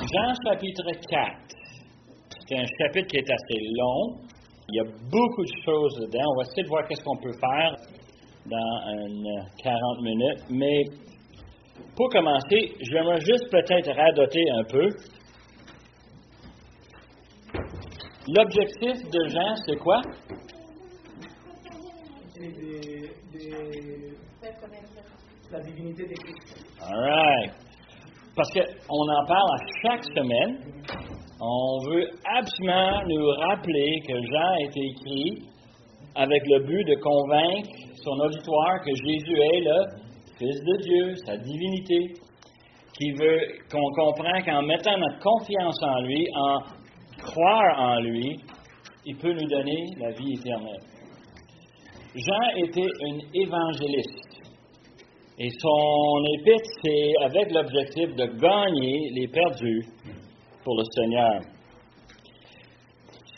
Jean chapitre 4. C'est un chapitre qui est assez long. Il y a beaucoup de choses dedans. On va essayer de voir qu'est-ce qu'on peut faire dans une 40 minutes. Mais pour commencer, j'aimerais juste peut-être radoter un peu. L'objectif de Jean, c'est quoi? la divinité de Christ. All right. Parce qu'on en parle à chaque semaine. On veut absolument nous rappeler que Jean a été écrit avec le but de convaincre son auditoire que Jésus est le Fils de Dieu, sa divinité, qui veut qu'on comprenne qu'en mettant notre confiance en lui, en croire en lui, il peut nous donner la vie éternelle. Jean était un évangéliste. Et son épître, c'est avec l'objectif de gagner les perdus pour le Seigneur.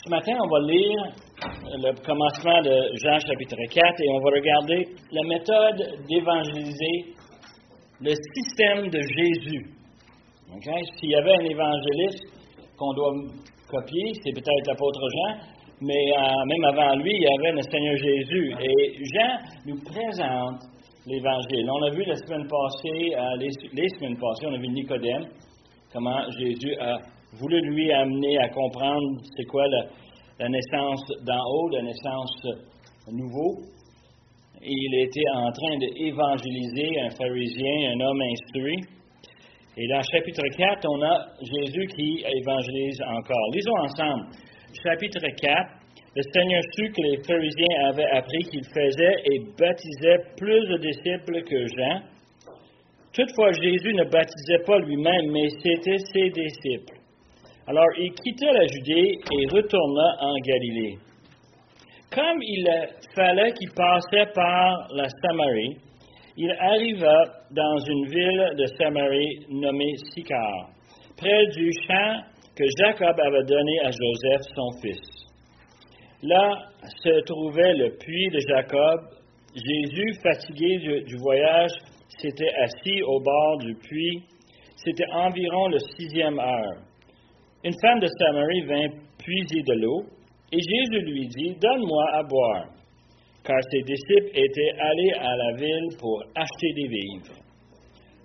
Ce matin, on va lire le commencement de Jean chapitre 4 et on va regarder la méthode d'évangéliser le système de Jésus. S'il y avait un évangéliste qu'on doit copier, c'est peut-être l'apôtre Jean, mais euh, même avant lui, il y avait le Seigneur Jésus. Et Jean nous présente l'Évangile. On a vu la semaine passée, euh, les, semaines passées, on a vu Nicodème, comment Jésus a voulu lui amener à comprendre c'est quoi la, naissance d'en haut, la naissance nouveau. Il était en train d'évangéliser un pharisien, un homme instruit. Et dans chapitre 4, on a Jésus qui évangélise encore. Lisons ensemble. Chapitre 4, le Seigneur sut que les pharisiens avaient appris qu'il faisait et baptisait plus de disciples que Jean. Toutefois, Jésus ne baptisait pas lui-même, mais c'était ses disciples. Alors il quitta la Judée et retourna en Galilée. Comme il fallait qu'il passait par la Samarie, il arriva dans une ville de Samarie nommée Sychar, près du champ que Jacob avait donné à Joseph, son fils. Là se trouvait le puits de Jacob. Jésus, fatigué du, voyage, s'était assis au bord du puits. C'était environ le sixième heure. Une femme de Samarie vint puiser de l'eau, et Jésus lui dit, Donne-moi à boire, car ses disciples étaient allés à la ville pour acheter des vivres.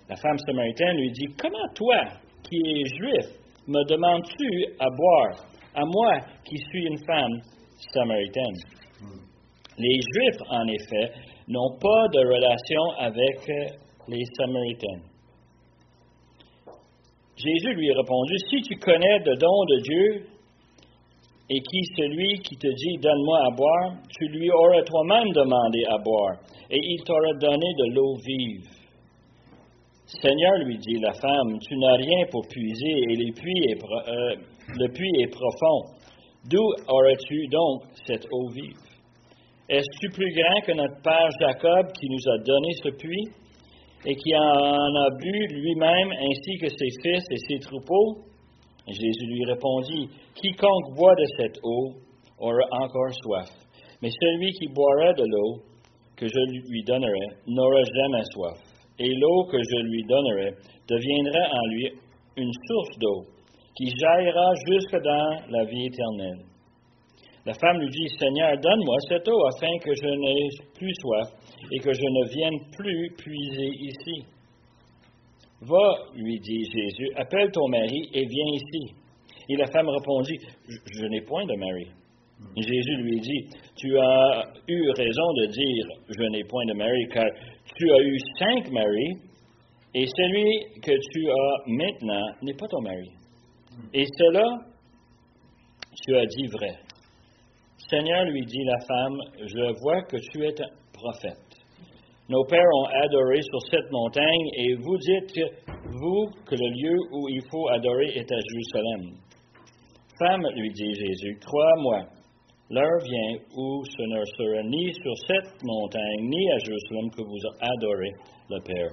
La femme samaritaine lui dit, Comment toi, qui es juif, me demandes-tu à boire, à moi qui suis une femme samaritaine. Les Juifs, en effet, n'ont pas de relation avec les Samaritains. Jésus lui a répondu, Si tu connais le don de Dieu et qui celui qui te dit Donne-moi à boire, tu lui aurais toi-même demandé à boire, et il t'aurait donné de l'eau vive. Seigneur, lui dit la femme, tu n'as rien pour puiser, et le puits est, euh, le puits est profond. D'où aurais-tu donc cette eau vive? Es-tu plus grand que notre père Jacob qui nous a donné ce puits et qui en a bu lui-même ainsi que ses fils et ses troupeaux? Jésus lui répondit, Quiconque boit de cette eau aura encore soif, mais celui qui boira de l'eau que je lui donnerai n'aura jamais soif, et l'eau que je lui donnerai deviendra en lui une source d'eau qui jaillira jusque dans la vie éternelle. La femme lui dit, Seigneur, donne-moi cette eau afin que je n'ai plus soif et que je ne vienne plus puiser ici. Va, lui dit Jésus, appelle ton mari et viens ici. Et la femme répondit, Je, n'ai point de mari. Jésus lui dit, Tu as eu raison de dire, Je n'ai point de mari, car tu as eu cinq maris, et celui que tu as maintenant n'est pas ton mari. Et cela, tu as dit vrai. Seigneur, lui dit la femme, je vois que tu es un prophète. Nos pères ont adoré sur cette montagne et vous dites, vous, que le lieu où il faut adorer est à Jérusalem. Femme, lui dit Jésus, crois-moi, l'heure vient où ce ne sera ni sur cette montagne ni à Jérusalem que vous adorez le Père.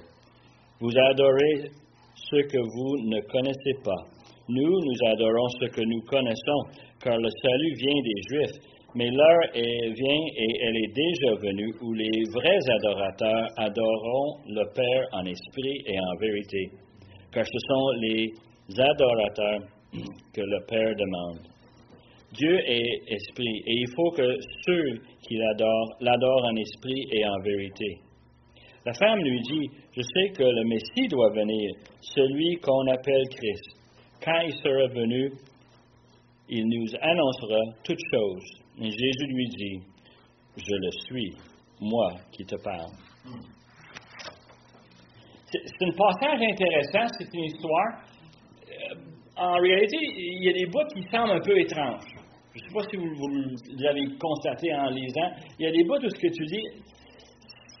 Vous adorez ce que vous ne connaissez pas. Nous, nous adorons ce que nous connaissons, car le salut vient des Juifs. Mais l'heure vient et elle est déjà venue où les vrais adorateurs adoreront le Père en esprit et en vérité, car ce sont les adorateurs que le Père demande. Dieu est esprit et il faut que ceux qui l'adorent l'adorent en esprit et en vérité. La femme lui dit, je sais que le Messie doit venir, celui qu'on appelle Christ. Quand il sera venu, il nous annoncera toutes choses. Et Jésus lui dit, je le suis, moi qui te parle. C'est un passage intéressant, c'est une histoire. Euh, en réalité, il y a des bouts qui semblent un peu étranges. Je ne sais pas si vous, vous l'avez constaté en lisant. Il y a des bouts où ce que tu dis,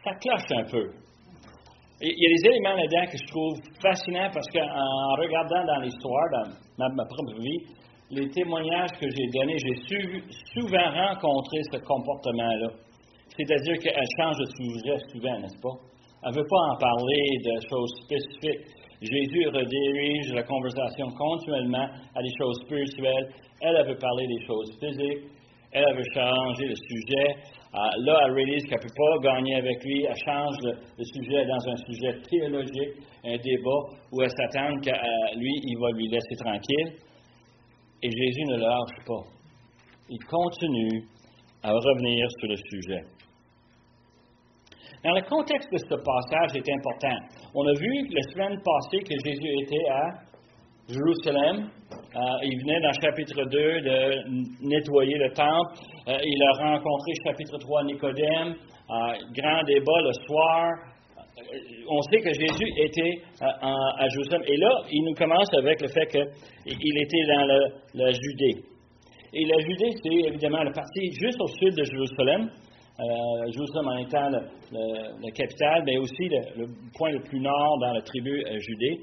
ça cloche un peu. Il y a des éléments là-dedans que je trouve fascinants parce qu'en regardant dans l'histoire, dans ma, propre vie, les témoignages que j'ai donnés, j'ai souvent rencontré ce comportement-là. C'est-à-dire qu'elle change de sujet souvent, n'est-ce pas? Elle ne veut pas en parler de choses spécifiques. Jésus redirige la conversation continuellement à des choses spirituelles. Elle, veut parler des choses physiques. Elle, elle veut changer le sujet. Ah, là, elle réalise qu'elle ne peut pas gagner avec lui. Elle change le, sujet dans un sujet théologique, un débat où elle s'attend que euh, lui, il va lui laisser tranquille. Et Jésus ne lâche pas. Il continue à revenir sur le sujet. Dans le contexte de ce passage est important. On a vu la semaine passée que Jésus était à Jérusalem. Euh, il venait dans chapitre 2 de nettoyer le temple. Euh, il a rencontré chapitre 3 Nicodème. Euh, grand débat le soir. on sait que Jésus était à Jérusalem. Et là, il nous commence avec le fait qu'il était dans la Judée. Et la Judée, c'est évidemment la partie juste au sud de Jérusalem. Jérusalem en étant la capitale, mais aussi le, point le plus nord dans la tribu Judée.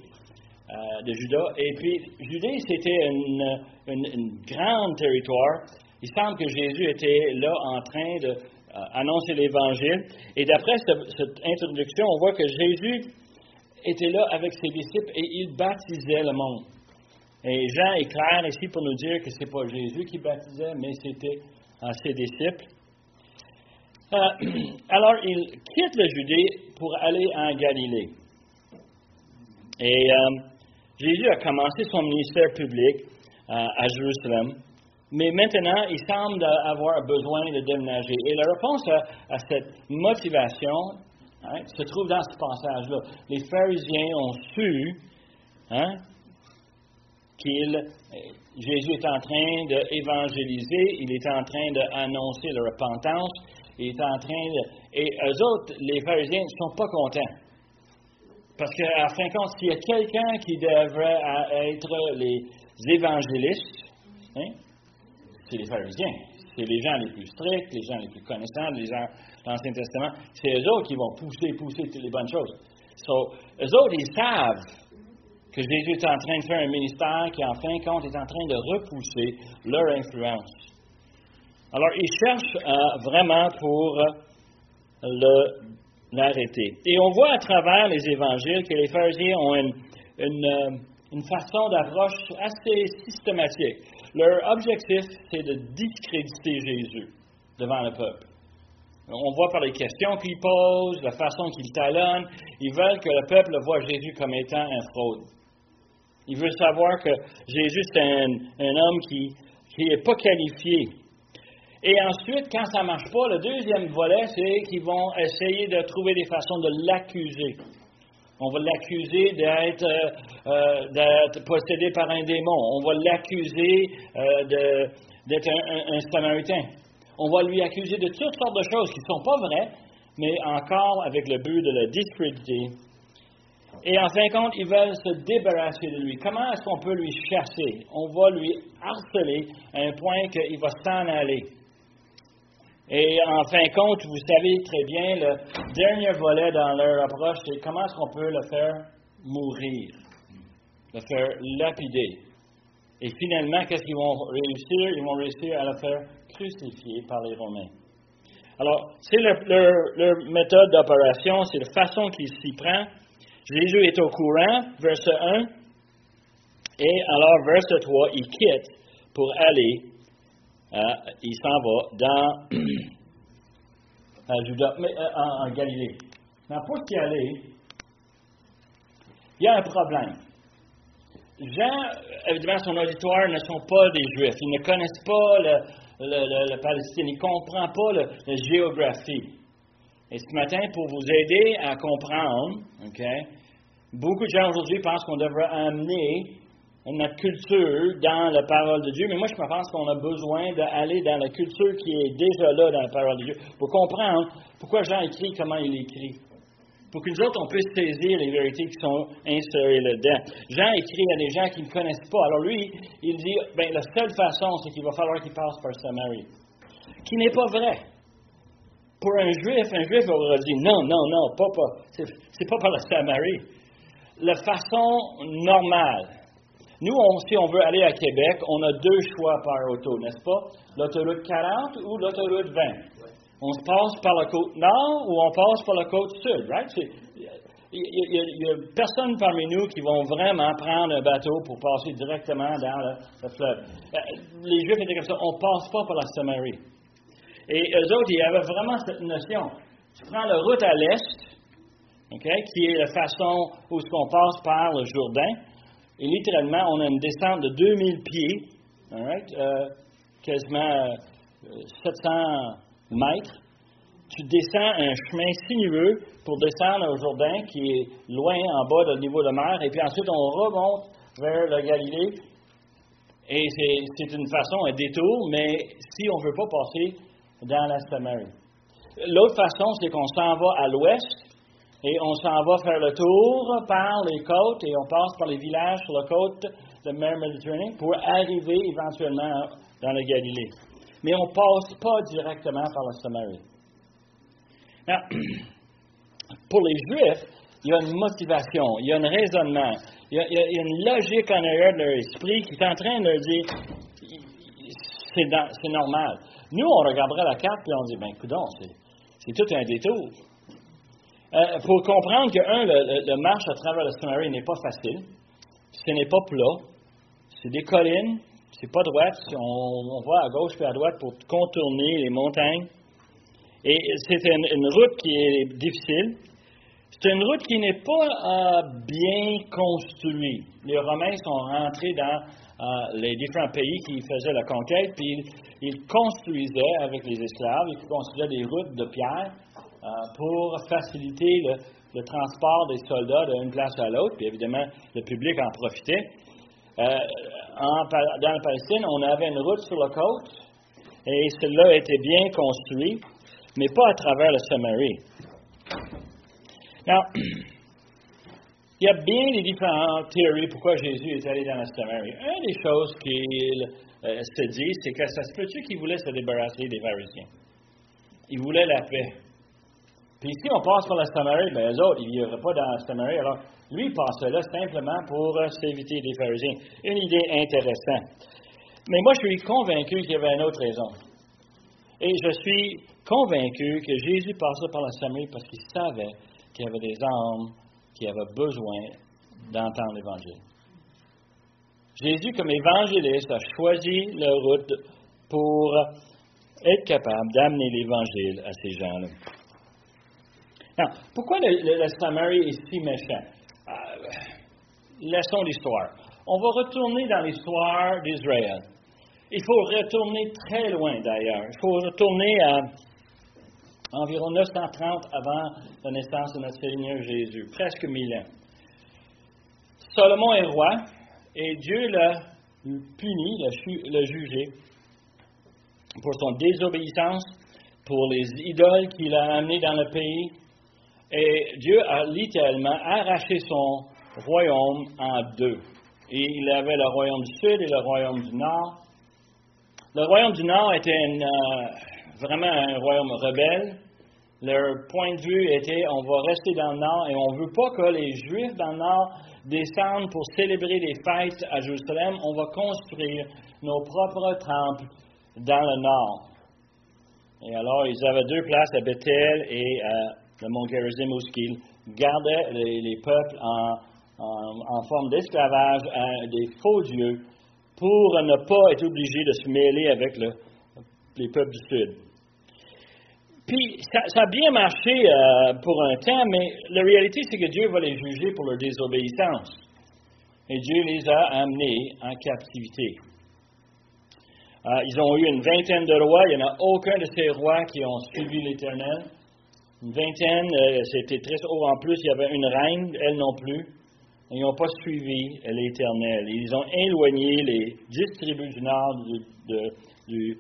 Euh, de Juda. Et puis, Judée, c'était une, grande territoire. Il semble que Jésus était là en train d'annoncer euh, l'Évangile. Et d'après cette, introduction, on voit que Jésus était là avec ses disciples et il baptisait le monde. Et Jean est clair ici pour nous dire que ce n'est pas Jésus qui baptisait, mais c'était euh, ses disciples. alors, il quitte la Judée pour aller en Galilée. Et Jésus a commencé son ministère public euh, à Jérusalem, mais maintenant, il semble avoir besoin de déménager. Et la réponse à, cette motivation hein, se trouve dans ce passage-là. Les pharisiens ont su hein, qu'il Jésus est en train d'évangéliser, il est en train d'annoncer la repentance, il est en train de... Et eux autres, les pharisiens, ne sont pas contents. Parce qu'à fin de compte, s'il y a quelqu'un qui devrait être les évangélistes, hein, c'est les pharisiens. C'est les gens les plus stricts, les gens les plus connaissants, les gens de l'Ancien Testament. C'est eux autres qui vont pousser, pousser toutes les bonnes choses. So, eux autres, ils savent que Jésus est en train de faire un ministère qui, en fin de compte, est en train de repousser leur influence. Alors, ils cherchent euh, vraiment pour le l'arrêter. Et on voit à travers les évangiles que les pharisiens ont une, euh, une, façon d'approche assez systématique. Leur objectif, c'est de discréditer Jésus devant le peuple. On voit par les questions qu'ils posent, la façon qu'ils talonnent, ils veulent que le peuple voit Jésus comme étant un fraude. Ils veulent savoir que Jésus, c'est un, un homme qui n'est pas qualifié et ensuite, quand ça ne marche pas, le deuxième volet, c'est qu'ils vont essayer de trouver des façons de l'accuser. On va l'accuser d'être, euh, possédé par un démon. On va l'accuser euh, d'être un, samaritain. On va lui accuser de toutes sortes de choses qui ne sont pas vraies, mais encore avec le but de le discréditer. Et en fin de compte, ils veulent se débarrasser de lui. Comment est-ce qu'on peut lui chasser? On va lui harceler à un point qu'il va s'en aller. Et en fin de compte, vous savez très bien, le dernier volet dans leur approche, c'est comment est-ce qu'on peut le faire mourir, le faire lapider. Et finalement, qu'est-ce qu'ils vont réussir? Ils vont réussir à le faire crucifier par les Romains. Alors, c'est leur, leur, méthode d'opération, c'est la façon qu'ils s'y prennent. Jésus est au courant, verset 1. Et alors, verset 3, il quitte pour aller euh, il s'en va dans euh, en, Galilée. Mais pour y aller, il y a un problème. Jean, évidemment, son auditoire ne sont pas des Juifs. Ils ne connaissent pas le, le, le, Palestine. Ils ne comprennent pas la géographie. Et ce matin, pour vous aider à comprendre, beaucoup de gens aujourd'hui pensent qu'on devrait amener notre culture dans la parole de Dieu, mais moi je pense qu'on a besoin d'aller dans la culture qui est déjà là dans la parole de Dieu pour comprendre pourquoi Jean écrit, comment il écrit pour que nous autres, on puisse saisir les vérités qui sont insérées là-dedans. Jean écrit à des gens qui ne connaissent pas. Alors lui, il dit, ben, la seule façon, c'est qu'il va falloir qu'il passe par Samarie. Qui n'est pas vrai. Pour un juif, un juif aurait dit, non, non, non, pas, pas. C'est pas par la Samarie. La façon normale. Nous, si on veut aller à Québec, on a deux choix par auto, n'est-ce pas? L'autoroute 40 ou l'autoroute 20 on se passe par la côte nord ou on passe par la côte sud, right? Il n'y a, personne parmi nous qui vont vraiment prendre un bateau pour passer directement dans le, fleuve. Euh, les Juifs étaient comme ça, on ne passe pas par la Samarie. Et eux autres, ils avaient vraiment cette notion. Tu prends la route à l'est, qui est la façon où on passe par le Jourdain, et littéralement, on a une descente de 2000 pieds, euh, quasiment 700 euh, tu descends un chemin sinueux pour descendre au Jourdain qui est loin en bas du niveau de mer, et puis ensuite on remonte vers le Galilée. Et c'est une façon, un détour, mais si on ne veut pas passer dans la Samarie. L'autre façon, c'est qu'on s'en va à l'ouest et on s'en va faire le tour par les côtes et on passe par les villages sur la côte de mer Méditerranée pour arriver éventuellement dans le Galilée mais on ne passe pas directement par la Samarie. pour les Juifs, il y a une motivation, il y a un raisonnement, il y a, une logique en arrière de leur esprit qui est en train de leur dire c'est normal. Nous, on regarderait la carte et on dit ben, écoute, c'est tout un détour. Euh, faut comprendre que, un, le, marche à travers la Samarie n'est pas facile. Ce n'est pas plat. C'est des collines, c'est pas droite. On, voit à gauche et à droite pour contourner les montagnes. Et c'est une, route qui est difficile. C'est une route qui n'est pas euh, bien construite. Les Romains sont rentrés dans euh, les différents pays qui faisaient la conquête, puis ils, construisaient avec les esclaves, ils construisaient des routes de pierre euh, pour faciliter le, transport des soldats d'une place à l'autre, puis évidemment le public en profitait. Dans la Palestine, on avait une route sur la côte et celle-là était bien construite, mais pas à travers la Samarie. Alors, il y a bien des différentes théories pourquoi Jésus est allé dans la Samarie. Une des choses qu'il euh, se dit, c'est que ça se peut-tu qu'il voulait se débarrasser des pharisiens? Il voulait la paix. Puis si on passe par la Samarie, ben eux autres, ils vivraient pas dans la Samarie. Alors, lui, passait là simplement pour euh, s'éviter des pharisiens. Une idée intéressante. Mais moi, je suis convaincu qu'il y avait une autre raison. Et je suis convaincu que Jésus passait par la Samarie parce qu'il savait qu'il y avait des hommes qui avaient besoin d'entendre l'Évangile. Jésus, comme évangéliste, a choisi la route pour être capable d'amener l'Évangile à ces gens-là pourquoi le, Samarie est si méchant? Euh, laissons l'histoire. On va retourner dans l'histoire d'Israël. Il faut retourner très loin d'ailleurs. Il faut retourner à environ 930 avant la naissance de notre Seigneur Jésus, presque mille ans. Salomon est roi et Dieu l'a puni, l'a jugé pour son désobéissance, pour les idoles qu'il a amenées dans le pays, et Dieu a littéralement arraché son royaume en deux. Et il avait le royaume du sud et le royaume du nord. Le royaume du nord était euh, vraiment un royaume rebelle. Leur point de vue était on va rester dans le nord et on ne veut pas que les Juifs dans le nord descendent pour célébrer des fêtes à Jérusalem. On va construire nos propres temples dans le nord. Et alors, ils avaient deux places à Bethel et à le mont Gerizim, où il gardait les, peuples en, forme d'esclavage à des faux dieux pour ne pas être obligé de se mêler avec les peuples du Sud. Puis, ça, a bien marché euh, pour un temps, mais la réalité, c'est que Dieu va les juger pour leur désobéissance. et Dieu les a amenés en captivité. Euh, ils ont eu une vingtaine de rois. Il n'y en a aucun de ces rois qui ont suivi l'Éternel. Une vingtaine, euh, c'était triste. Oh, en plus, il y avait une reine, elle non plus. Ils n'ont pas suivi l'Éternel. Ils ont éloigné les dix tribus du nord de,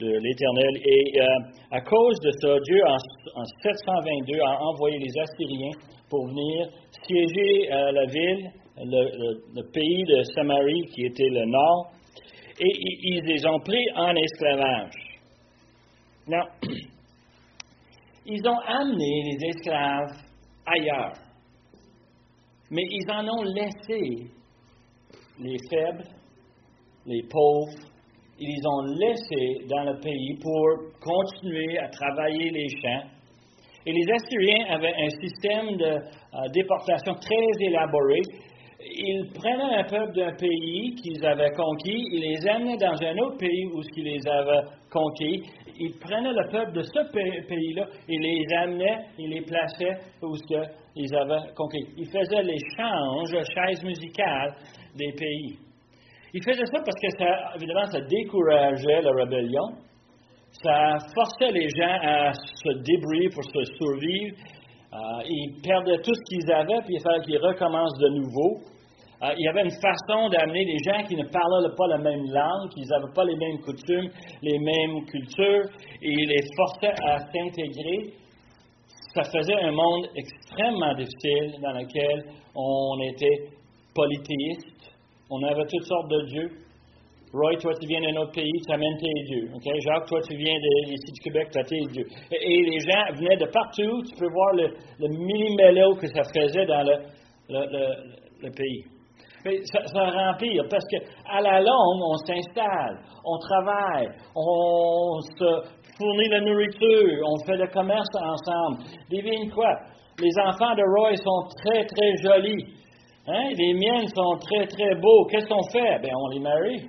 l'Éternel. Et euh, à cause de ça, Dieu, en, 722, a envoyé les Assyriens pour venir siéger la ville, le, pays de Samarie, qui était le nord, et ils les ont pris en esclavage. Non. Ils ont amené les esclaves ailleurs, mais ils en ont laissé les faibles, les pauvres, ils les ont laissés dans le pays pour continuer à travailler les champs. Et les Assyriens avaient un système de euh, déportation très élaboré ils prenaient un peuple d'un pays qu'ils avaient conquis, ils les amenaient dans un autre pays où ils les avaient conquis. Ils prenaient le peuple de ce pays-là, ils les amenaient, ils les plaçaient où ils avaient conquis. Ils faisaient l'échange, chaise musicale des pays. Ils faisaient ça parce que ça, évidemment, ça décourageait la rébellion. Ça forçait les gens à se débrouiller pour se survivre. Euh, ils perdaient tout ce qu'ils avaient, puis il fallait qu'ils recommencent de nouveau. Euh, il y avait une façon d'amener des gens qui ne parlaient pas la même langue, qui n'avaient pas les mêmes coutumes, les mêmes cultures, et ils les forçait à s'intégrer. Ça faisait un monde extrêmement difficile dans lequel on était polythéiste, on avait toutes sortes de dieux. Roy, toi, tu viens d'un autre pays, tu amènes tes dieux. Jacques, toi, tu viens ici du Québec, tu as tes dieux. Et, les gens venaient de partout. Tu peux voir le, le que ça faisait dans le pays ça, ça remplir parce qu'à la longue, on s'installe, on travaille, on se fournit la nourriture, on fait le commerce ensemble. Devine quoi? Les enfants de Roy sont très, très jolis. Hein? Les miennes sont très, très beaux. Qu'est-ce qu'on fait? Bien, on les marie.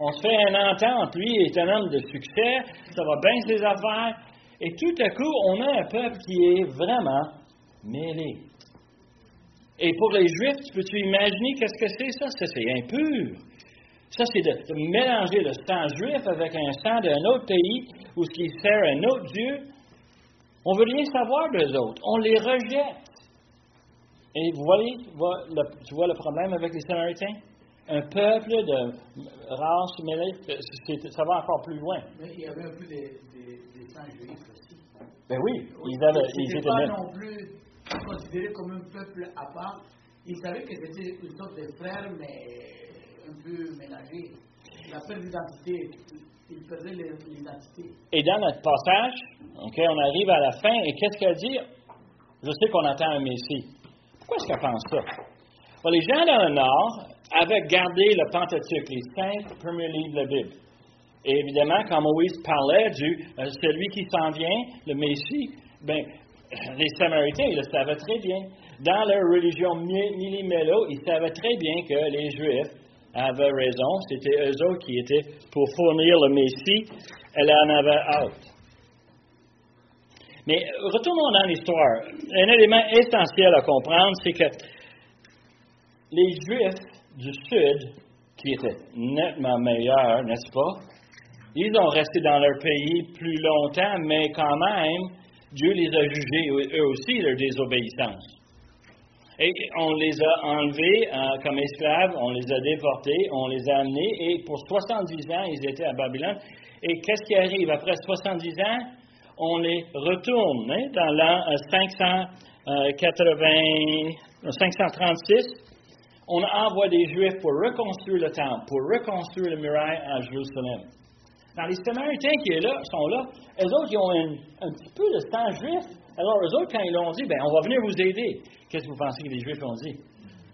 On se fait une entente. Lui est un homme de succès, ça va bien ses affaires. Et tout à coup, on a un peuple qui est vraiment mêlé. Et pour les Juifs, tu peux-tu imaginer qu'est-ce que c'est ça? Ça, c'est impur. Ça, c'est de, mélanger le sang juif avec un sang d'un autre pays où ce qui sert un autre Dieu. On ne veut rien savoir d'eux autres. On les rejette. Et vous voyez, tu vois le problème avec les Samaritains? Un peuple de race mêlée, ça va encore plus loin. Mais il y avait un peu des, des, sangs juifs aussi. Ben oui, ils, avaient, ils étaient pas non plus considéré comme un peuple à part. Ils savaient que c'était une sorte de frère, mais un peu mélangé. La perte d'identité, ils perdaient l'identité. Et dans notre passage, okay, on arrive à la fin, et qu'est-ce qu'elle dit? Je sais qu'on attend un Messie. Pourquoi est-ce qu'elle pense ça? les gens dans le Nord avaient gardé le Pentateuque, les cinq premiers livres de la Bible. Et évidemment, quand Moïse parlait du euh, celui qui s'en vient, le Messie, ben, les Samaritains, ils le savaient très bien. Dans leur religion millimélo, ils savaient très bien que les Juifs avaient raison. C'était eux autres qui étaient pour fournir le Messie. Elle en avait hâte. Mais retournons dans l'histoire. Un élément essentiel à comprendre, c'est que les Juifs du Sud, qui étaient nettement meilleurs, n'est-ce pas, ils ont resté dans leur pays plus longtemps, mais quand même, Dieu les a jugés eux aussi leur désobéissance. Et on les a enlevés euh, comme esclaves, on les a déportés, on les a amenés, et pour 70 ans, ils étaient à Babylone. Et qu'est-ce qui arrive? Après 70 ans? On les retourne hein, dans l'an 580, 536. Euh, on envoie des Juifs pour reconstruire le temple, pour reconstruire le muraille à Jérusalem. Dans les Samaritains qui là, sont là, eux autres, ils ont un, petit peu de sang juif. Alors, eux autres, quand ils l'ont dit, ben, on va venir vous aider. Qu'est-ce que vous pensez que les Juifs ont dit?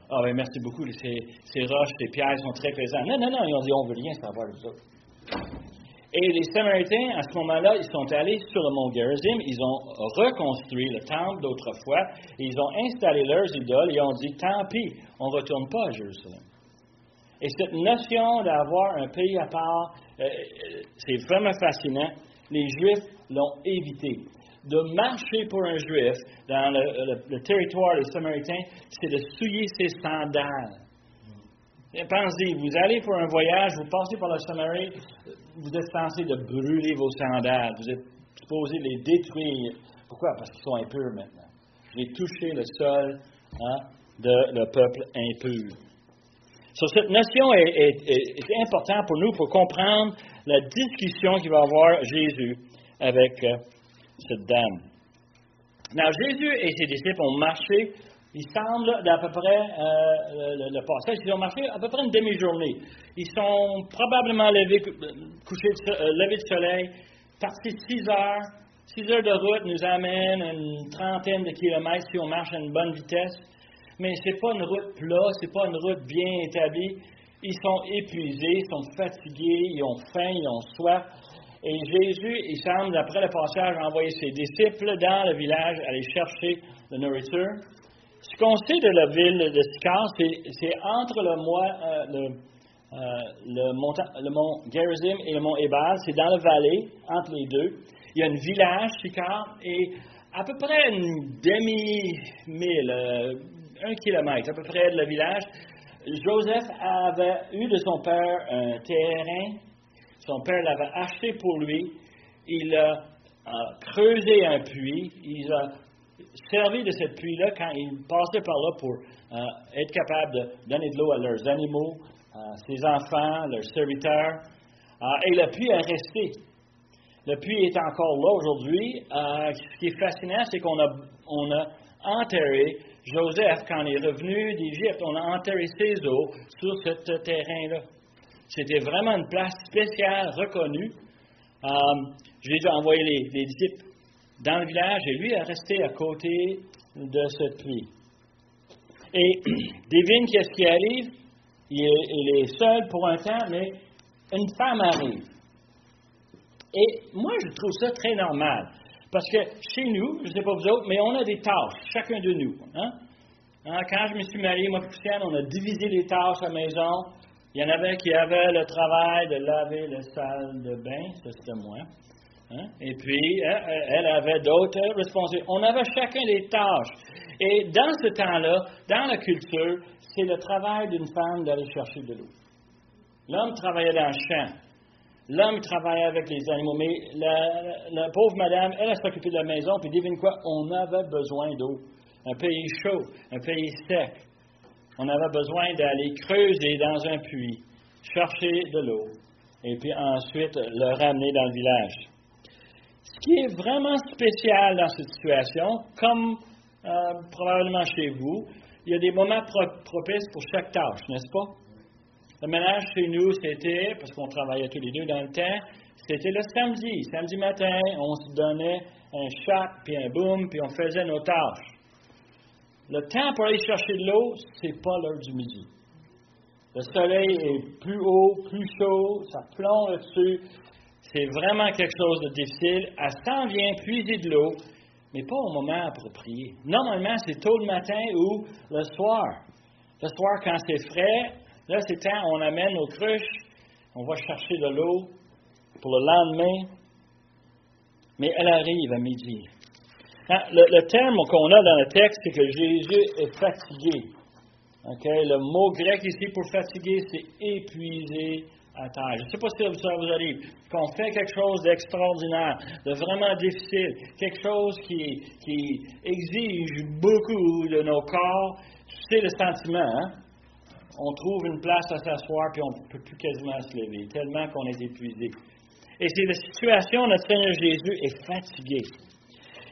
Ah, ben, merci beaucoup, ces, roches, ces pierres sont très présentes. Non, non, non, ils ont dit, on veut rien savoir de autres. Et les Samaritains, à ce moment-là, ils sont allés sur le mont Gerizim, ils ont reconstruit le temple d'autrefois, ils ont installé leurs idoles et ont dit, tant pis, on ne retourne pas à Jérusalem. Et cette notion d'avoir un pays à part, c'est vraiment fascinant. Les Juifs l'ont évité. De marcher pour un Juif dans le, territoire des Samaritains, c'est de souiller ses sandales. Pensez, vous allez pour un voyage, vous passez par la Samarie, vous êtes censé de brûler vos sandales, vous êtes supposé les détruire. Pourquoi? Parce qu'ils sont impurs maintenant. J'ai touché le sol hein, de le peuple impur. Cette notion est, importante pour nous pour comprendre la discussion qu'il va avoir Jésus avec euh, cette dame. Alors, Jésus et ses disciples ont marché il semble d'à peu près euh, le, passage, ils ont marché à peu près une demi-journée. Ils sont probablement levés, couchés, euh, levés de soleil, partis six heures. Six heures de route nous amène une trentaine de kilomètres si on marche à une bonne vitesse. Mais ce n'est pas une route plate, ce n'est pas une route bien établie. Ils sont épuisés, ils sont fatigués, ils ont faim, ils ont soif. Et Jésus, il semble, après le passage, envoyer ses disciples dans le village aller chercher la nourriture. Ce qu'on sait de la ville de Sychar, c'est entre le, euh, euh, le, mont, Gerizim et le mont Ebal, c'est dans la vallée, entre les deux. Il y a un village, Sychar, et à peu près une demi-mille, euh, un kilomètre à peu près de le village, Joseph avait eu de son père un terrain. Son père l'avait acheté pour lui. Il a, creusé un puits. Il a servi de cette puits-là quand ils passaient par là pour euh, être capables de donner de l'eau à leurs animaux, à ses enfants, leurs serviteurs. Euh, et le puits est resté. Le puits est encore là aujourd'hui. Euh, ce qui est fascinant, c'est qu'on a, on a enterré Joseph, quand il est revenu d'Égypte, on a enterré ses eaux sur ce terrain-là. C'était vraiment une place spéciale, reconnue. J'ai dû envoyer les, les disciples dans le village et lui est resté à côté de cette puits. Et devine qu'est-ce qui arrive? Il est, seul pour un temps, mais une femme arrive. Et moi, je trouve ça très normal. Parce que chez nous, je ne sais pas vous autres, mais on a des tâches, chacun de nous. Hein? hein quand je me suis marié, moi et on a divisé les tâches à la maison. Il y en avait qui avaient le travail de laver la salle de bain, ça c'était moi. Hein? Et puis, elle avait d'autres responsabilités. On avait chacun des tâches. Et dans ce temps-là, dans la culture, c'est le travail d'une femme d'aller chercher de l'eau. L'homme travaillait dans le champ. L'homme travaillait avec les animaux. Mais la, pauvre madame, elle, elle s'occupait de la maison. Puis devine quoi? On avait besoin d'eau. Un pays chaud, un pays sec. On avait besoin d'aller creuser dans un puits, chercher de l'eau, et puis ensuite le ramener dans le village. Ce qui est vraiment spécial dans cette situation, comme euh, probablement chez vous, il y a des moments propices pour chaque tâche, n'est-ce pas? Le ménage chez nous, c'était, parce qu'on travaillait tous les deux dans le temps, c'était le samedi. Samedi matin, on se donnait un chat, puis un boom, puis on faisait nos tâches. Le temps pour aller chercher de l'eau, c'est pas l'heure du midi. Le soleil est plus haut, plus chaud, ça plombe dessus, c'est vraiment quelque chose de difficile. Elle s'en vient puiser de l'eau, mais pas au moment approprié. Normalement, c'est tôt le matin ou le soir. Le soir, quand c'est frais, là, c'est temps, on amène nos cruches, on va chercher de l'eau pour le lendemain. Mais elle arrive à midi. Le, terme qu'on a dans le texte, c'est que Jésus est fatigué. Le mot grec ici pour fatiguer, c'est épuisé, je ne sais pas si ça vous arrive, qu'on fait quelque chose d'extraordinaire, de vraiment difficile, quelque chose qui, exige beaucoup de nos corps. C'est le sentiment, hein? On trouve une place à s'asseoir puis on ne peut plus quasiment se lever, tellement qu'on est épuisé. Et c'est la situation, notre Seigneur Jésus est fatigué.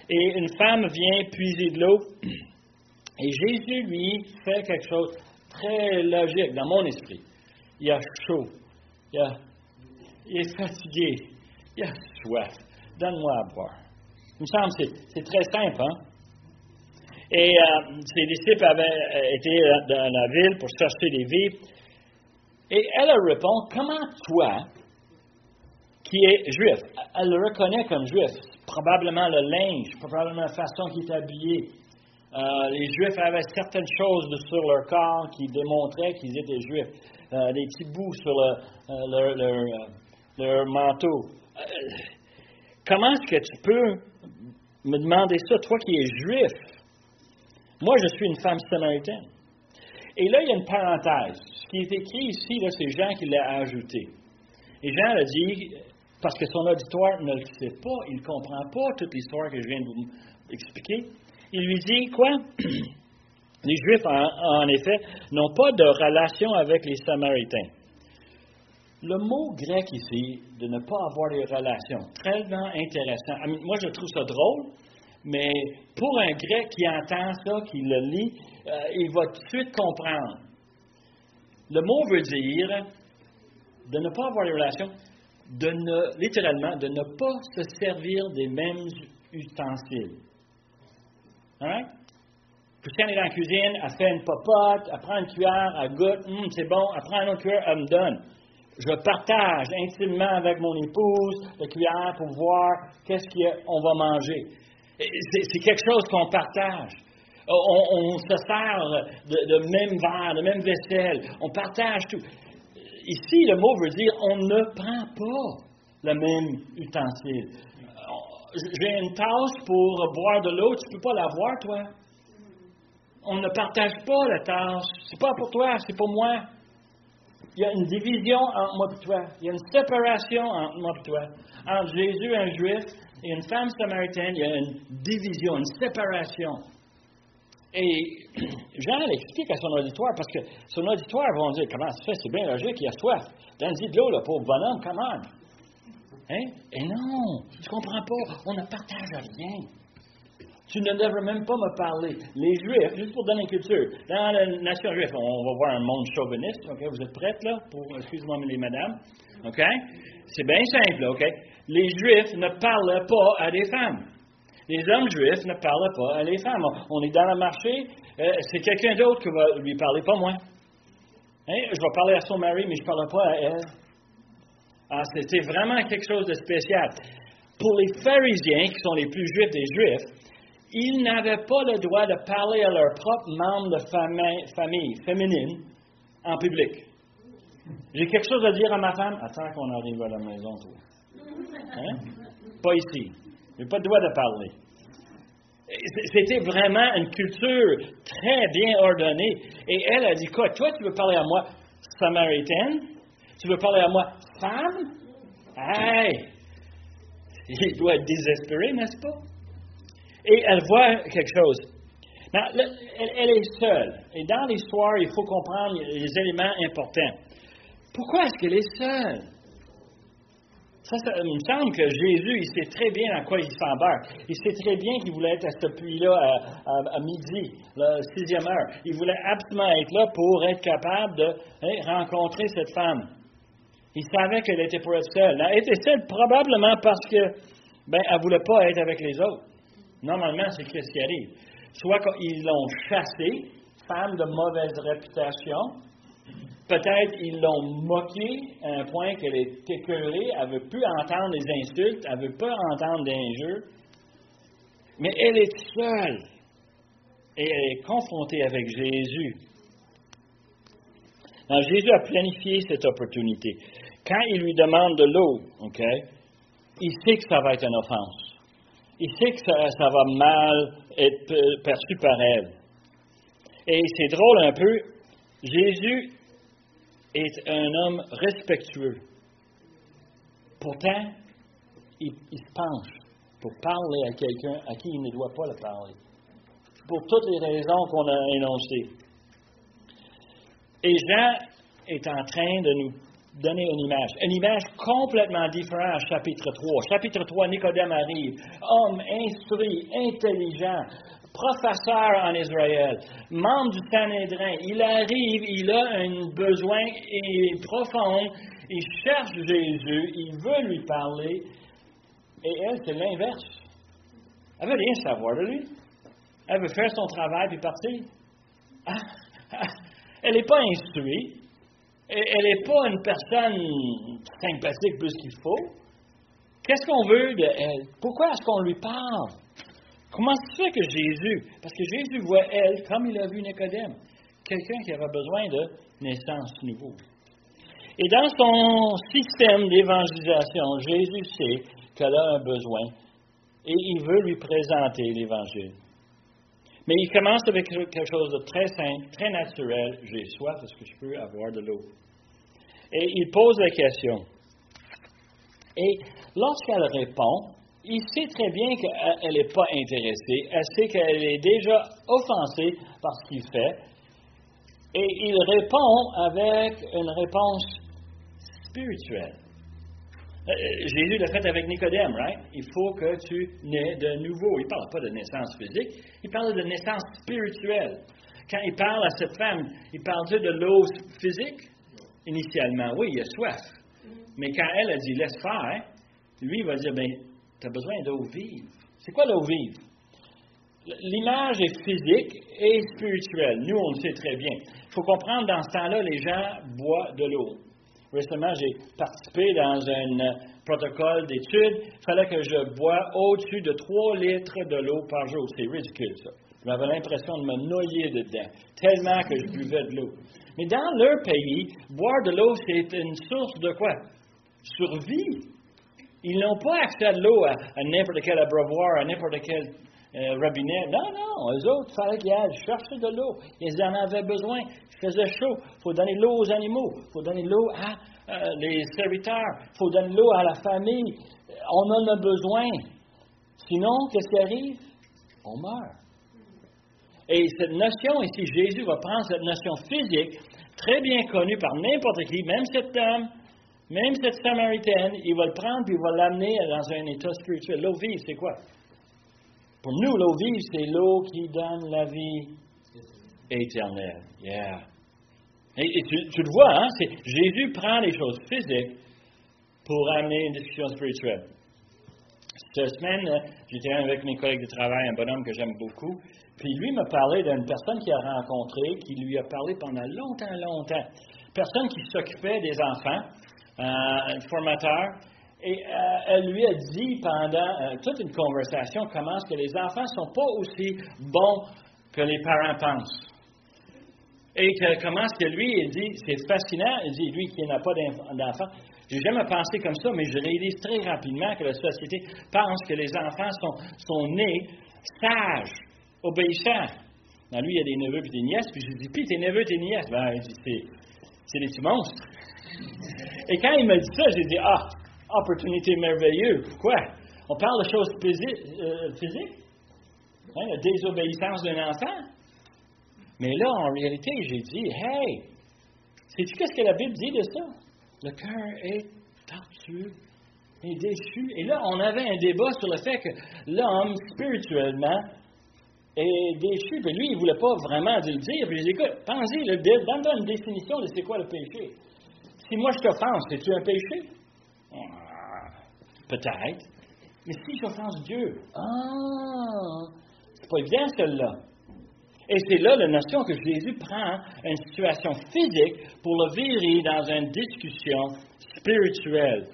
Et une femme vient puiser de l'eau, et Jésus, lui, fait quelque chose de très logique dans mon esprit. Il a chaud il, est fatigué, il a soif, donne-moi à boire. Il me semble que c'est très simple, hein? Et euh, ses disciples avaient euh, été dans la ville pour chercher des vivres. Et elle répond Comment toi, qui es juif, elle le reconnaît comme juif, probablement le linge, probablement la façon qu'il est habillé. Euh, les Juifs avaient certaines choses sur leur corps qui démontraient qu'ils étaient Juifs. Euh, des petits bouts sur euh, euh, leur, manteau. comment est-ce que tu peux me demander ça, toi qui es juif? Moi, je suis une femme samaritaine. Et là, il y a une parenthèse. Ce qui est écrit ici, c'est Jean qui l'a ajouté. Et Jean a dit, parce que son auditoire ne le sait pas, il ne comprend pas toute l'histoire que je viens de vous expliquer, il lui dit quoi? Les Juifs, en, effet, n'ont pas de relation avec les Samaritains. Le mot grec ici, de ne pas avoir de relation, très intéressant. moi, je trouve ça drôle, mais pour un grec qui entend ça, qui le lit, euh, il va tout de suite comprendre. Le mot veut dire de ne pas avoir de relation, de ne, littéralement, de ne pas se servir des mêmes ustensiles. Right? Christiane est dans la cuisine, elle fait une popote, elle prend une cuillère, elle goûte, hum, c'est bon, elle prend une autre cuillère, elle me donne. Je partage intimement avec mon épouse la cuillère pour voir qu'est-ce qu'on va manger. C'est quelque chose qu'on partage. On, se sert de, même verre, de même vaisselle. On partage tout. Ici, le mot veut dire on ne prend pas le même ustensile. J'ai une tasse pour boire de l'eau, tu ne peux pas la voir, toi. On ne partage pas la tasse. C'est pas pour toi, c'est pour moi. Il y a une division entre moi et toi. Il y a une séparation entre moi et toi. Entre Jésus, un juif, et une femme samaritaine, il y a une division, une séparation. Et Jean l'explique à son auditoire parce que son auditoire va dire Comment ça se fait C'est bien logique, il a soif. Donne-y de l'eau, le pauvre bonhomme, comment Hein? Et non, tu ne comprends pas, on ne partage rien. Tu ne devrais même pas me parler. Les Juifs, juste pour donner une culture, dans la nation juive, on va voir un monde chauviniste, OK? Vous êtes prêtes, là, pour, excusez-moi, les madames, OK? C'est bien simple, OK? Les Juifs ne parlent pas à des femmes. Les hommes juifs ne parlent pas à des femmes. On est dans le marché, euh, c'est quelqu'un d'autre qui va lui parler, pas moi. Hein? Je vais parler à son mari, mais je ne parle pas à elle. Ah, c'était vraiment quelque chose de spécial. Pour les pharisiens, qui sont les plus juifs des juifs, ils n'avaient pas le droit de parler à leurs propres membres de famille, féminine en public. J'ai quelque chose à dire à ma femme? Attends qu'on arrive à la maison, toi. Hein? Pas ici. J'ai pas le droit de parler. C'était vraiment une culture très bien ordonnée. Et elle a dit quoi? Toi, tu veux parler à moi samaritaine? Tu veux parler à moi femme? Hey! Il doit être désespéré, n'est-ce pas? Et elle voit quelque chose. elle, est seule. Et dans l'histoire, il faut comprendre les éléments importants. Pourquoi est-ce qu'elle est seule? Ça, il me semble que Jésus, il sait très bien à quoi il s'embarque. Il sait très bien qu'il voulait être à ce puits-là à, midi, la sixième heure. Il voulait absolument être là pour être capable de hein, rencontrer cette femme. Il savait qu'elle était pour être seule. Elle était seule probablement parce que ben, elle voulait pas être avec les autres. Normalement, c'est ce qui arrive? Soit qu'ils l'ont chassée, femme de mauvaise réputation. Peut-être ils l'ont moquée à un point qu'elle est écœurée, elle ne veut plus entendre les insultes, elle ne veut pas entendre des injures. Mais elle est seule et elle est confrontée avec Jésus. Jésus a planifié cette opportunité. Quand il lui demande de l'eau, OK, il sait que ça va être une offense. Il sait que ça, va mal être perçu par elle. Et c'est drôle un peu, Jésus est un homme respectueux. Pourtant, il, il se penche pour parler à quelqu'un à qui il ne doit pas le parler. Pour toutes les raisons qu'on a énoncées. Et Jean est en train de nous donner une image. Une image complètement différente chapitre 3. Chapitre 3, Nicodème arrive, homme instruit, intelligent, professeur en Israël, membre du Sanhédrin. Il arrive, il a un besoin profond, il cherche Jésus, il veut lui parler, et elle, c'est l'inverse. Elle veut rien savoir de lui. Elle veut faire son travail puis partir. Elle n'est pas instruite elle n'est pas une personne sympathique plus qu'il faut. Qu'est-ce qu'on veut de elle? Pourquoi est-ce qu'on lui parle? Comment se fait que Jésus, parce que Jésus voit elle comme il a vu Nicodème, quelqu'un qui avait besoin de naissance nouveau. Et dans son système d'évangélisation, Jésus sait qu'elle a un besoin et il veut lui présenter l'Évangile. Mais il commence avec quelque chose de très simple, très naturel. J'ai soif, est-ce que je peux avoir de l'eau? Et il pose la question. Et lorsqu'elle répond, il sait très bien qu'elle n'est pas intéressée. Elle sait qu'elle est déjà offensée par ce qu'il fait. Et il répond avec une réponse spirituelle. Euh, Jésus l'a fait avec Nicodème, right? Il faut que tu nais de nouveau. Il ne parle pas de naissance physique, il parle de naissance spirituelle. Quand il parle à cette femme, il parle de l'eau physique? Initialement, oui, il a soif. Mais quand elle a dit laisse faire, lui, il va dire ben, tu as besoin d'eau vive. C'est quoi l'eau vive? L'image est physique et spirituelle. Nous, on le sait très bien. Il faut comprendre, dans ce temps-là, les gens boivent de l'eau. Récemment, j'ai participé dans un protocole d'études. Il fallait que je bois au-dessus de 3 litres de l'eau par jour. C'est ridicule, ça. J'avais l'impression de me noyer dedans, tellement que je buvais de l'eau. Mais dans leur pays, boire de l'eau, c'est une source de quoi? Survie. Ils n'ont pas accès à l'eau à, n'importe quel abreuvoir, à n'importe quel euh. Non, non, eux autres, il fallait qu'ils aillent chercher de l'eau. Ils en avaient besoin. Il faisait chaud. Il faut donner l'eau aux animaux. Il faut donner l'eau à euh, les serviteurs. Il faut donner l'eau à la famille. On en a besoin. Sinon, qu'est-ce qui arrive? On meurt. Et cette notion ici, Jésus va prendre cette notion physique, très bien connue par n'importe qui, même cette dame, même cette Samaritaine, il va le prendre et il va l'amener dans un état spirituel. L'eau vive, c'est quoi? Pour nous, l'eau vive, c'est l'eau qui donne la vie éternelle. Yeah. Et, tu, le vois, hein? Jésus prend les choses physiques pour amener une discussion spirituelle. Cette semaine, j'étais avec mes collègues de travail, un bonhomme que j'aime beaucoup, puis lui m'a parlé d'une personne qu'il a rencontrée, qui lui a parlé pendant longtemps, longtemps. Personne qui s'occupait des enfants, euh, un formateur, et euh, elle lui a dit pendant euh, toute une conversation comment que les enfants ne sont pas aussi bons que les parents pensent. Et comment est-ce que lui, il dit, c'est fascinant, il dit, lui qui n'a pas d'enfants, j'ai jamais pensé comme ça, mais je réalise très rapidement que la société pense que les enfants sont, sont nés sages, obéissants. Ben, lui, il y a des neveux et des nièces, puis je dis, puis tes neveux et tes nièces, ben, c'est des petits monstres. Et quand il m'a dit ça, j'ai dit, ah, opportunité merveilleuse. Pourquoi? On parle de choses euh, physiques, hein, la désobéissance d'un enfant. Mais là, en réalité, j'ai dit, hey, sais-tu qu'est-ce que la Bible dit de ça? Le cœur est tortueux et déchu. Et là, on avait un débat sur le fait que l'homme, spirituellement, est déchu. Mais lui, il ne voulait pas vraiment le dire. Puis je dis, écoute, pensez, donne-toi une définition de c'est quoi le péché. Si moi je t'offense, c'est-tu un péché? Peut-être. Mais si j'offense Dieu, ah, c'est pas évident celle-là. Et c'est là la notion que Jésus prend une situation physique pour le virer dans une discussion spirituelle.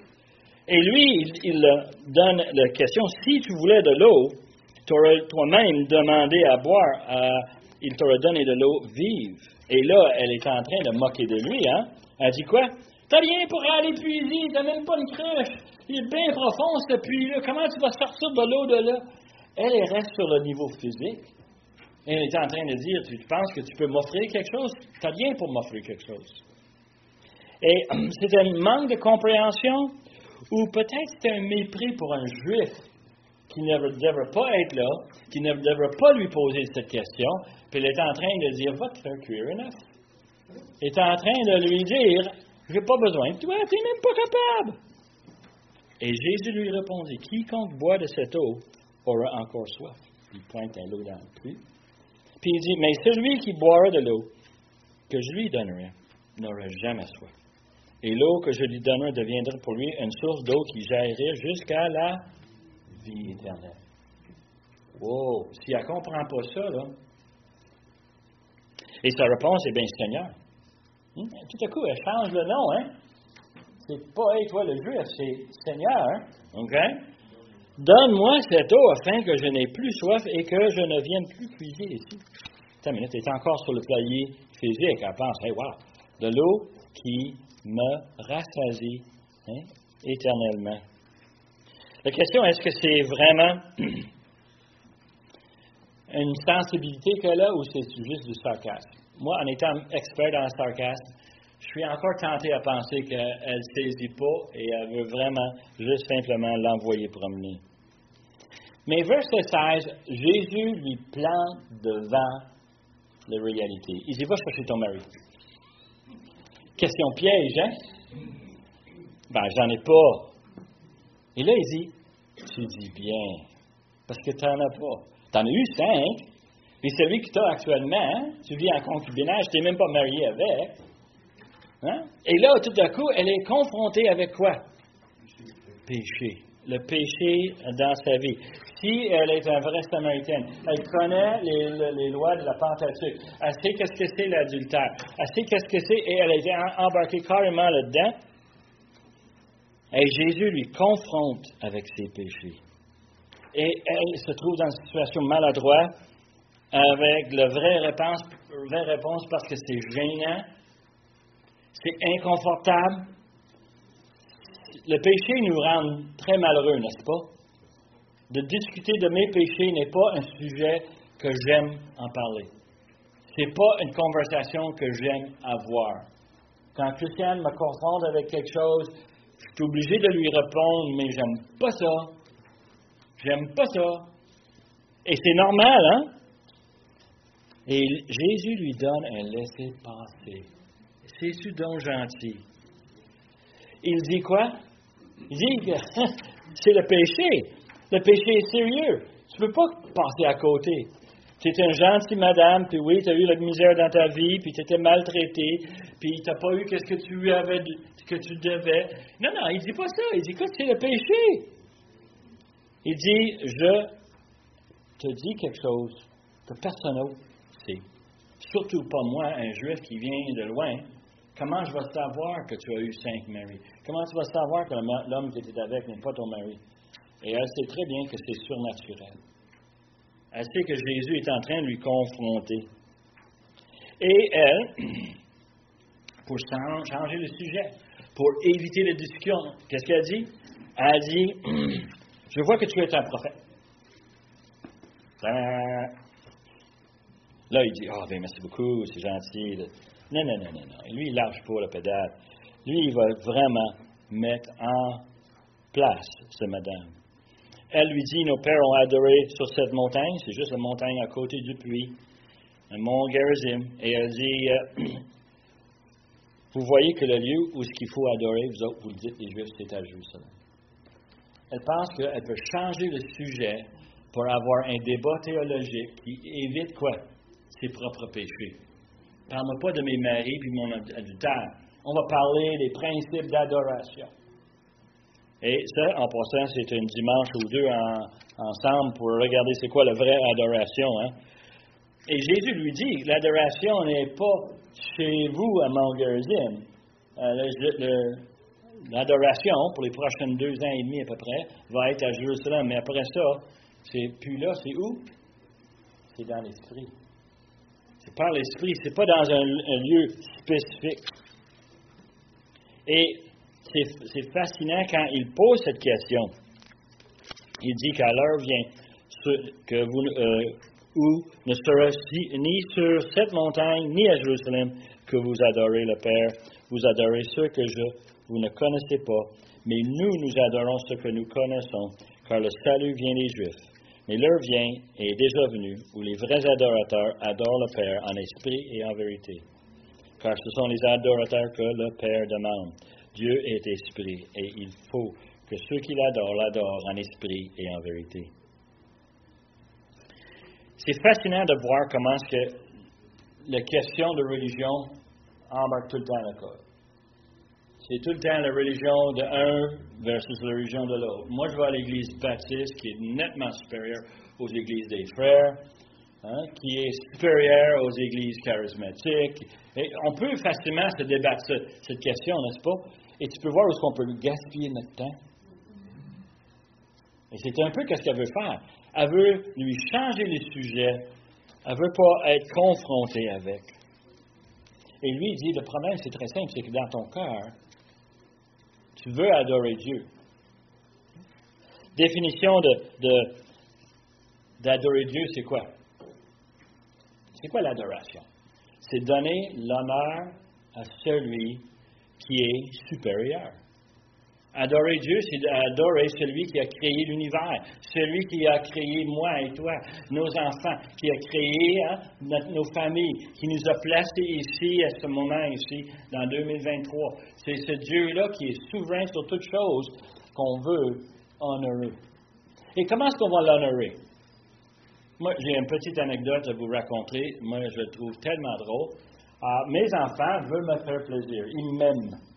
Et lui, il, donne la question, si tu voulais de l'eau, tu aurais toi-même demandé à boire, euh, il t'aurait donné de l'eau vive. Et là, elle est en train de moquer de lui. Hein? Elle dit quoi? T'as rien pour aller puiser, t'as même pas une crèche. Est bien profond ce puits-là. Comment tu vas sortir de l'eau de là? Elle, reste sur le niveau physique. Elle est en train de dire, tu penses que tu peux m'offrir quelque chose? Tu n'as rien pour m'offrir quelque chose. Et c'est un manque de compréhension ou peut-être c'est un mépris pour un juif qui ne devrait pas être là, qui ne devrait pas lui poser cette question, puis elle est en train de dire, va te faire cuire un œuf. Est en train de lui dire, j'ai pas besoin de toi, tu n'es même pas capable. Et Jésus lui répondit, quiconque boit de cette eau aura encore soif. Il pointe à l'eau dans le puits. Puis il dit, mais celui qui boira de l'eau que je lui donnerai n'aura jamais soif. Et l'eau que je lui donnerai deviendra pour lui une source d'eau qui jaillirait jusqu'à la vie éternelle. Wow! Si elle ne comprend pas ça, là. Et sa réponse est bien Seigneur. Hmm? Tout à coup, elle change le nom, hein? C'est pas, hey, toi le juif, c'est Seigneur? OK? Donne-moi cette eau afin que je n'ai plus soif et que je ne vienne plus puiser ici. Attends minute, est encore sur le palier physique. Elle pense, hey, wow, de l'eau qui me rassasie hein, éternellement. La question, est-ce que c'est vraiment une sensibilité qu'elle a ou c'est juste du sarcasme? Moi, en étant expert dans le sarcasme, je suis encore tenté à penser qu'elle ne saisit pas et elle veut vraiment juste simplement l'envoyer promener. Mais verset 16, Jésus lui plante devant la réalité. Il dit, va chercher ton mari. Question piège, hein? Ben, j'en ai pas. Et là, il dit, tu dis bien, parce que tu n'en as pas. Tu en as eu cinq, et celui que tu as actuellement, tu vis en concubinage, tu n'es même pas marié avec. Hein? Et là, tout à coup, elle est confrontée avec quoi? Péché. Le péché dans sa vie. Si elle est un vrai Samaritaine, elle connaît les, lois de la Pentateuque. Elle sait qu'est-ce que c'est l'adultère. Elle sait qu'est-ce que c'est et elle a été embarquée carrément là-dedans. Et Jésus lui confronte avec ses péchés. Et elle se trouve dans une situation maladroite avec la vraie réponse, vraie réponse parce que c'est gênant, c'est inconfortable. Le péché nous rend très malheureux, n'est-ce pas? De discuter de mes péchés n'est pas un sujet que j'aime en parler. Ce n'est pas une conversation que j'aime avoir. Quand Christiane me confronte avec quelque chose, je suis obligé de lui répondre, mais j'aime pas ça. J'aime pas ça. Et c'est normal, hein? Et Jésus lui donne un laisser-passer. C'est-tu donc gentil? Il dit quoi? Il dit que c'est le péché. Le péché est sérieux. Tu ne peux pas passer à côté. Tu es une gentille madame, puis oui, tu as eu la misère dans ta vie, puis tu étais maltraité, puis tu n'as pas eu ce que tu avais, que tu devais. Non, non, il dit pas ça. Il dit que c'est le péché. Il dit, je te dis quelque chose que personne. Surtout pas moi, un juif qui vient de loin. Comment je vais savoir que tu as eu cinq maris? Comment tu vas savoir que l'homme qui était avec n'est pas ton mari? Et elle sait très bien que c'est surnaturel. Elle sait que Jésus est en train de lui confronter. Et elle, pour changer le sujet, pour éviter la discussion, qu'est-ce qu'elle dit? Elle dit, je vois que tu es un prophète. Là, il dit, ah, oh, ben merci beaucoup, c'est gentil. Non, non, non, non, non. Lui, il lâche pas le pédale. Lui, il va vraiment mettre en place ce madame. Elle lui dit, nos pères ont adoré sur cette montagne, c'est juste la montagne à côté du puits, un mont Gerizim. Et elle dit, euh, vous voyez que le lieu où ce qu'il faut adorer, vous autres, vous le dites, les Juifs, c'est à Jérusalem. Elle pense qu'elle peut changer le sujet pour avoir un débat théologique qui évite quoi? Ses propres péchés. Parle-moi pas de mes maris puis mon adultère. On va parler des principes d'adoration. Et ça, en passant, c'est un dimanche ou deux ensemble pour regarder c'est quoi la vraie adoration. Hein? Et Jésus lui dit, l'adoration n'est pas chez vous à Mount. Euh, l'adoration, pour les prochains deux ans et demi à peu près, va être à Jérusalem. Mais après ça, c'est plus là, c'est où? C'est dans l'esprit. C'est par l'esprit, c'est pas dans un lieu spécifique. Et c'est fascinant quand il pose cette question. Il dit qu'à l'heure vient que vous, euh, où ne sera ni sur cette montagne ni à Jérusalem que vous adorez le Père, vous adorez ceux que je, vous ne connaissez pas, mais nous, nous adorons ce que nous connaissons, car le salut vient des Juifs. Mais l'heure vient et est déjà venue où les vrais adorateurs adorent le Père en esprit et en vérité, car ce sont les adorateurs que le Père demande. Dieu est esprit et il faut que ceux qui l'adorent l'adorent en esprit et en vérité. C'est fascinant de voir comment que la question de religion embarque tout le temps la code. C'est tout le temps la religion de un versus la religion de l'autre. Moi, je vais à l'église baptiste qui est nettement supérieure aux églises des frères, hein, qui est supérieure aux églises charismatiques. On peut facilement se débattre cette question, n'est-ce pas? Et tu peux voir où est-ce qu'on peut gaspiller notre temps. Et c'est un peu ce qu'elle veut faire. Elle veut lui changer les sujets. Elle veut pas être confrontée avec. Et lui, il dit, le problème, c'est très simple, c'est que dans ton cœur, tu veux adorer Dieu. Définition de, d'adorer Dieu, c'est quoi? C'est quoi l'adoration? C'est donner l'honneur à celui qui est supérieur. Adorer Dieu, c'est adorer celui qui a créé l'univers, celui qui a créé moi et toi, nos enfants, qui a créé hein, nos familles, qui nous a placés ici à ce moment ici, dans 2023. C'est ce Dieu-là qui est souverain sur toutes choses qu'on veut honorer. Et comment est-ce qu'on va l'honorer? Moi, j'ai une petite anecdote à vous raconter. Moi, je le trouve tellement drôle. Ah, mes enfants veulent me faire plaisir. Ils m'aiment.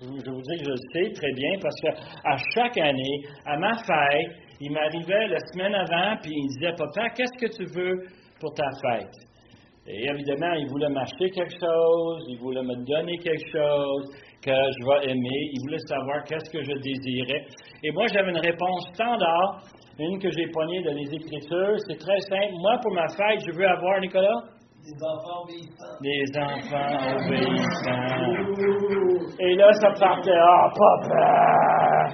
Je vous dis que je le sais très bien parce qu'à chaque année, à ma fête, ils m'arrivaient la semaine avant puis ils disaient Papa, qu'est-ce que tu veux pour ta fête? Et évidemment, ils voulaient m'acheter quelque chose, ils voulaient me donner quelque chose que je vais aimer, ils voulaient savoir qu'est-ce que je désirais. Et moi, j'avais une réponse standard, une que j'ai pognée dans les Écritures. C'est très simple. Moi, pour ma fête, je veux avoir, Nicolas? Des enfants obéissants. Et là, ça partait. Ah, papa!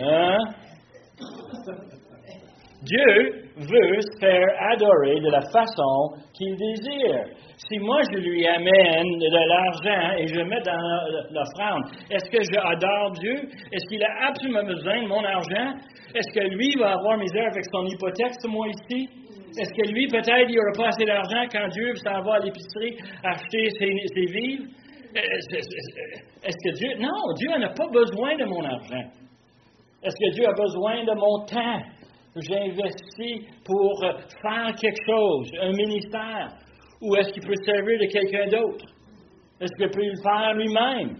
Hein? Dieu veut se faire adorer de la façon qu'il désire. Si moi je lui amène de l'argent et je le mets dans l'offrande, est-ce que je adore Dieu? Est-ce qu'il a absolument besoin de mon argent? Est-ce que lui va avoir misère avec son hypothèque ce mois ici? Est-ce que lui, peut-être, il n'aura pas assez d'argent quand Dieu s'en va à l'épicerie acheter ses, vivres? Est-ce que Dieu. Non, Dieu n'a pas besoin de mon argent. Est-ce que Dieu a besoin de mon temps? J'ai investi pour faire quelque chose, un ministère. Ou est-ce qu'il peut servir de quelqu'un d'autre? Est-ce qu'il peut le faire lui-même?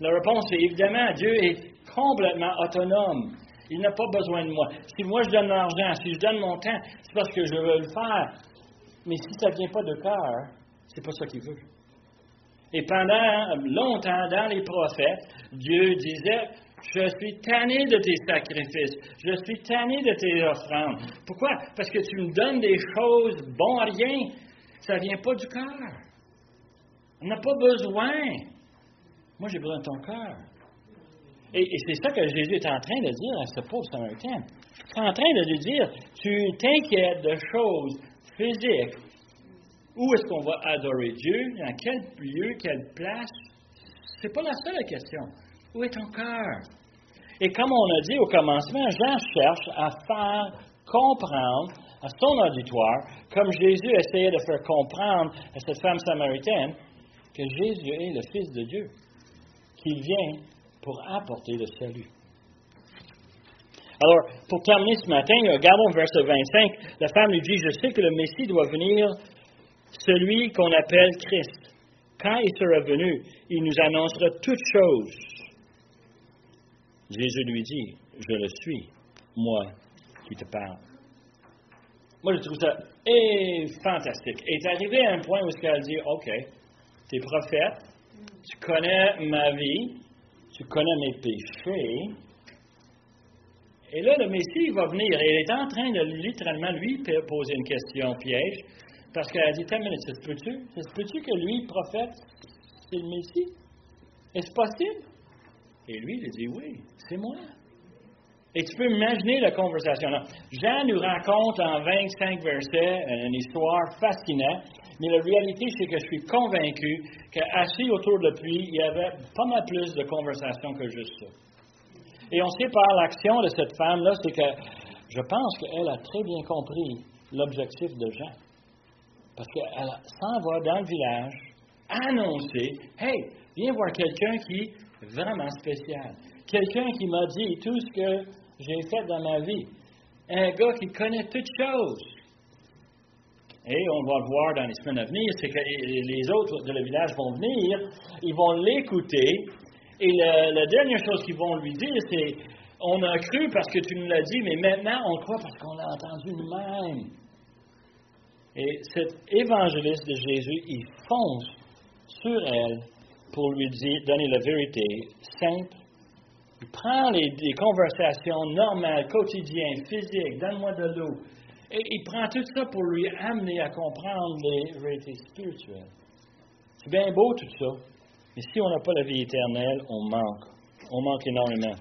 La réponse est évidemment, Dieu est complètement autonome. Il n'a pas besoin de moi. Si moi je donne l'argent, si je donne mon temps, c'est parce que je veux le faire. Mais si ça ne vient pas de cœur, c'est pas ça qu'il veut. Et pendant longtemps, dans les prophètes, Dieu disait Je suis tanné de tes sacrifices, je suis tanné de tes offrandes. Pourquoi? Parce que tu me donnes des choses bon à rien. Ça ne vient pas du cœur. On n'a pas besoin. Moi, j'ai besoin de ton cœur. Et, c'est ça que Jésus est en train de dire à ce pauvre Samaritain. Il est en train de lui dire, tu t'inquiètes de choses physiques. Où est-ce qu'on va adorer Dieu? Dans quel lieu, quelle place? Ce n'est pas la seule question. Où est ton cœur? Et comme on a dit au commencement, Jean cherche à faire comprendre à son auditoire, comme Jésus essayait de faire comprendre à cette femme samaritaine, que Jésus est le Fils de Dieu, qu'il vient pour apporter le salut. Alors, pour terminer ce matin, regardons verset 25. La femme lui dit, je sais que le Messie doit venir, celui qu'on appelle Christ. Quand il sera venu, il nous annoncera toutes choses. Jésus lui dit, je le suis, moi qui te parle. Moi, je trouve ça et fantastique. Et est arrivé à un point où elle dit, OK, tu es prophète, tu connais ma vie, tu connais mes péchés. Et là, le Messie va venir et il est en train de littéralement lui poser une question piège parce qu'elle a dit T'as minute, ça se peut-tu? Peut-tu que lui, prophète, c'est le Messie? Est-ce possible? Et lui, il dit Oui, c'est moi. Et tu peux imaginer la conversation. Jean nous raconte en 25 versets une histoire fascinante mais la réalité, c'est que je suis convaincu qu'assis autour de lui, il y avait pas mal plus de conversations que juste ça. Et on sait par l'action de cette femme-là, c'est que je pense qu'elle a très bien compris l'objectif de Jean. Parce qu'elle s'en va dans le village annoncer Hey, viens voir quelqu'un qui est vraiment spécial. Quelqu'un qui m'a dit tout ce que j'ai fait dans ma vie. Un gars qui connaît toutes choses. Et on va le voir dans les semaines à venir, c'est que les autres de le village vont venir, ils vont l'écouter, et la, dernière chose qu'ils vont lui dire, c'est On a cru parce que tu nous l'as dit, mais maintenant on croit parce qu'on l'a entendu nous-mêmes. Et cet évangéliste de Jésus, il fonce sur elle pour lui dire, donner la vérité simple. Il prend les, les conversations normales, quotidiennes, physiques, donne-moi de l'eau, et il prend tout ça pour lui amener à comprendre les vérités spirituelles. C'est bien beau tout ça, mais si on n'a pas la vie éternelle, on manque. On manque énormément.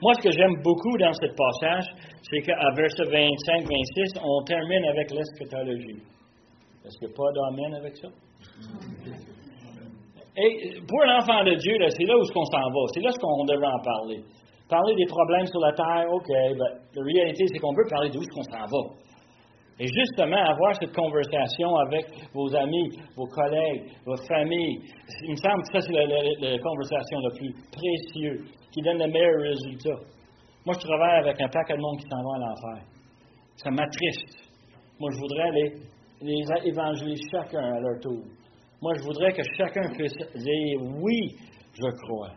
Moi, ce que j'aime beaucoup dans ce passage, c'est qu'à verset 25-26, on termine avec l'eschatologie. Est-ce a pas d'amen avec ça? Et pour l'enfant de Dieu, c'est là où on s'en va. C'est là ce qu'on devrait en parler. Parler des problèmes sur la terre, OK, ben, la réalité, c'est qu'on peut parler d'où est-ce qu'on s'en va. Et justement, avoir cette conversation avec vos amis, vos collègues, votre famille, il me semble que ça, c'est la, la conversation la plus précieuse, qui donne le meilleur résultat. Moi, je travaille avec un paquet de monde qui s'en va à l'enfer. Ça m'attriste. Moi, je voudrais les, les évangéliser chacun à leur tour. Moi, je voudrais que chacun puisse dire oui, je crois.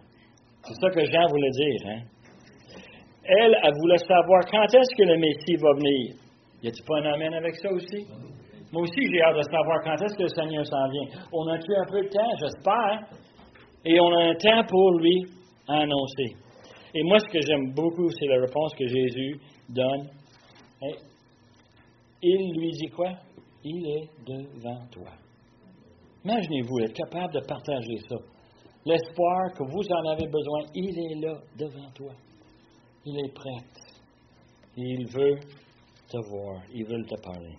C'est ça que Jean voulait dire. Hein? Elle, elle voulait savoir quand est-ce que le Messie va venir. Y a-t-il pas un amène avec ça aussi? Moi aussi, j'ai hâte de savoir quand est-ce que le Seigneur s'en vient. On a tué un peu de temps, j'espère. Et on a un temps pour lui annoncer. Et moi, ce que j'aime beaucoup, c'est la réponse que Jésus donne. il lui dit quoi? Il est devant toi. Imaginez-vous être capable de partager ça. L'espoir que vous en avez besoin, il est là devant toi. Il est prêt. Il veut te voir. Il veut te parler.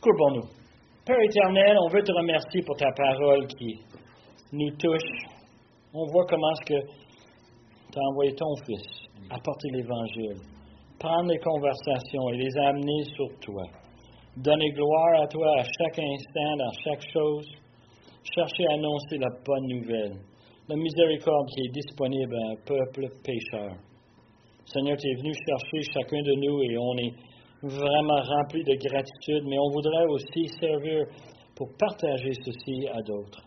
Courbons-nous. Père éternel, on veut te remercier pour ta parole qui nous touche. On voit comment ce que tu as envoyé ton Fils apporter l'Évangile, prendre les conversations et les amener sur toi. Donner gloire à toi à chaque instant, dans chaque chose. Chercher à annoncer la bonne nouvelle, la miséricorde qui est disponible à un peuple pécheur. Seigneur, tu es venu chercher chacun de nous et on est vraiment rempli de gratitude, mais on voudrait aussi servir pour partager ceci à d'autres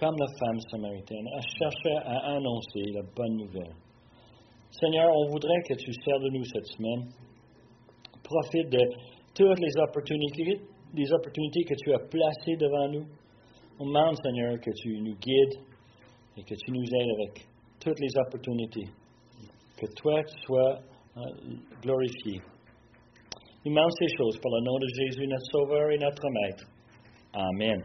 comme la femme samaritaine, elle cherchait à annoncer la bonne nouvelle. Seigneur, on voudrait que tu serves de nous cette semaine. Profite de toutes les opportunités que tu as placées devant nous. On demande, Seigneur, que tu nous guides et que tu nous aides avec toutes les opportunités. Que toi, sois euh, glorifié. Demandons ces choses par le nom de Jésus, notre Sauveur et notre Maître. Amen.